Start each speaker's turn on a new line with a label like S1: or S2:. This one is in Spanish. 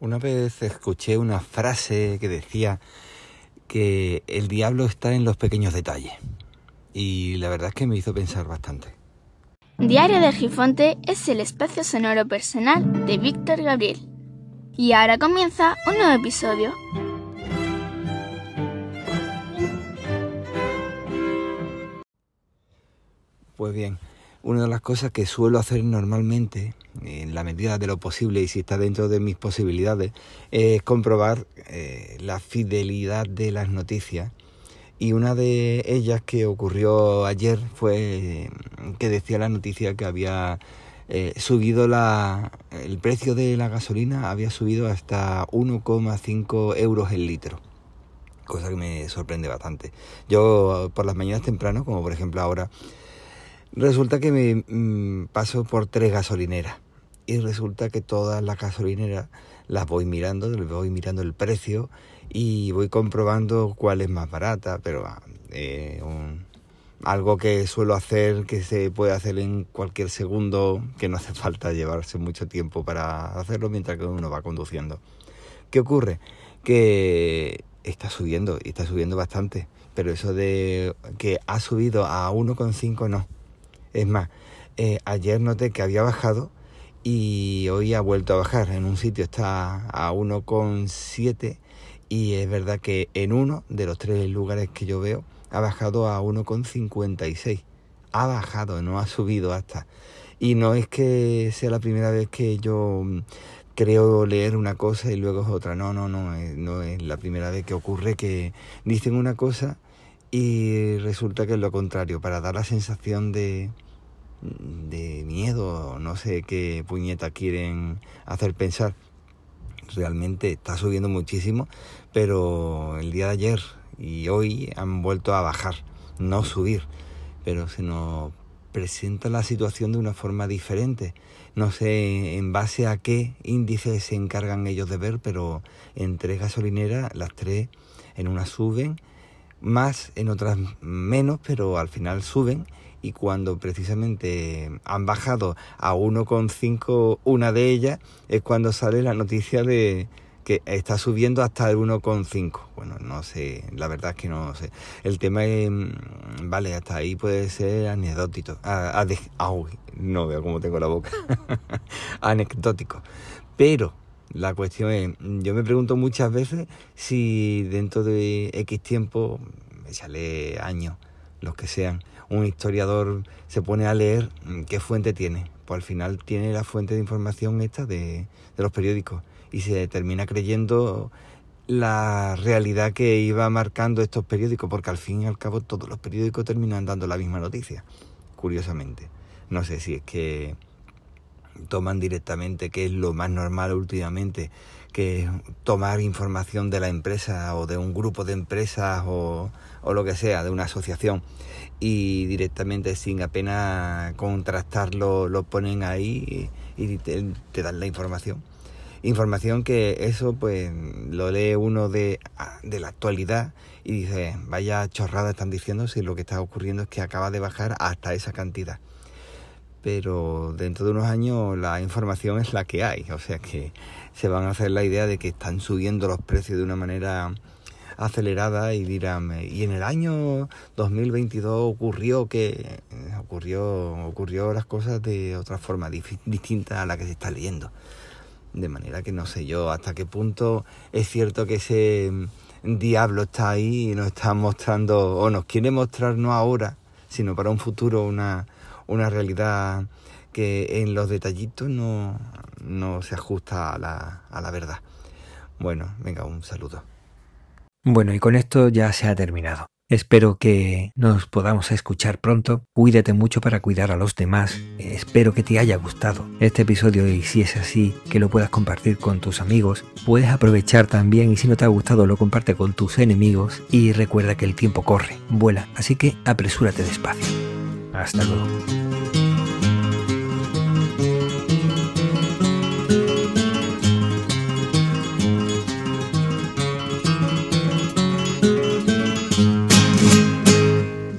S1: Una vez escuché una frase que decía que el diablo está en los pequeños detalles y la verdad es que me hizo pensar bastante.
S2: Diario de Gifonte es el espacio sonoro personal de Víctor Gabriel. Y ahora comienza un nuevo episodio.
S1: Pues bien, una de las cosas que suelo hacer normalmente, en la medida de lo posible y si está dentro de mis posibilidades, es comprobar eh, la fidelidad de las noticias. Y una de ellas que ocurrió ayer fue que decía la noticia que había eh, subido la, el precio de la gasolina, había subido hasta 1,5 euros el litro cosa que me sorprende bastante. Yo por las mañanas temprano, como por ejemplo ahora, Resulta que me mm, paso por tres gasolineras y resulta que todas las gasolineras las voy mirando, les voy mirando el precio y voy comprobando cuál es más barata, pero ah, eh, algo que suelo hacer, que se puede hacer en cualquier segundo, que no hace falta llevarse mucho tiempo para hacerlo mientras que uno va conduciendo. ¿Qué ocurre? Que está subiendo y está subiendo bastante, pero eso de que ha subido a 1,5 no es más, eh, ayer noté que había bajado y hoy ha vuelto a bajar. En un sitio está a 1,7 y es verdad que en uno de los tres lugares que yo veo ha bajado a 1,56. Ha bajado, no ha subido hasta. Y no es que sea la primera vez que yo mm, creo leer una cosa y luego es otra. No, no, no, eh, no es la primera vez que ocurre que dicen una cosa y resulta que es lo contrario, para dar la sensación de, de miedo, no sé qué puñeta quieren hacer pensar. Realmente está subiendo muchísimo, pero el día de ayer y hoy han vuelto a bajar, no subir, pero se nos presenta la situación de una forma diferente. No sé en base a qué índices se encargan ellos de ver, pero en tres gasolineras, las tres en una suben más, en otras menos, pero al final suben y cuando precisamente han bajado a 1,5 una de ellas es cuando sale la noticia de que está subiendo hasta el 1,5. Bueno, no sé, la verdad es que no sé. El tema es, mm, vale, hasta ahí puede ser anecdótico. Ah, no veo cómo tengo la boca. anecdótico. Pero la cuestión es, yo me pregunto muchas veces si dentro de X tiempo, me sale años, los que sean, un historiador se pone a leer, ¿qué fuente tiene? Pues al final tiene la fuente de información esta de, los periódicos y se termina creyendo la realidad que iba marcando estos periódicos, porque al fin y al cabo todos los periódicos terminan dando la misma noticia, curiosamente. No sé si es que toman directamente, que es lo más normal últimamente, que tomar información de la empresa o de un grupo de empresas o, o lo que sea, de una asociación, y directamente sin apenas contrastarlo lo ponen ahí y te, dan la información. Información que eso pues lo lee uno de, de la actualidad y dice, vaya chorrada están diciendo si lo que está ocurriendo es que acaba de bajar hasta esa cantidad. Pero dentro de unos años la información es la que hay, o sea que se van a hacer la idea de que están subiendo los precios de una manera acelerada y dirán, y en el año 2022 ocurrió que ocurrió ocurrió las cosas de otra forma distinta a la que se está leyendo. De manera que no sé yo hasta qué punto es cierto que ese diablo está ahí y nos está mostrando o nos quiere mostrar no ahora, sino para un futuro una, una realidad que en los detallitos no, no se ajusta a la, a la verdad. Bueno, venga, un saludo.
S3: Bueno, y con esto ya se ha terminado. Espero que nos podamos escuchar pronto. Cuídate mucho para cuidar a los demás. Espero que te haya gustado este episodio y si es así, que lo puedas compartir con tus amigos. Puedes aprovechar también y si no te ha gustado lo comparte con tus enemigos y recuerda que el tiempo corre, vuela, así que apresúrate despacio. Hasta luego.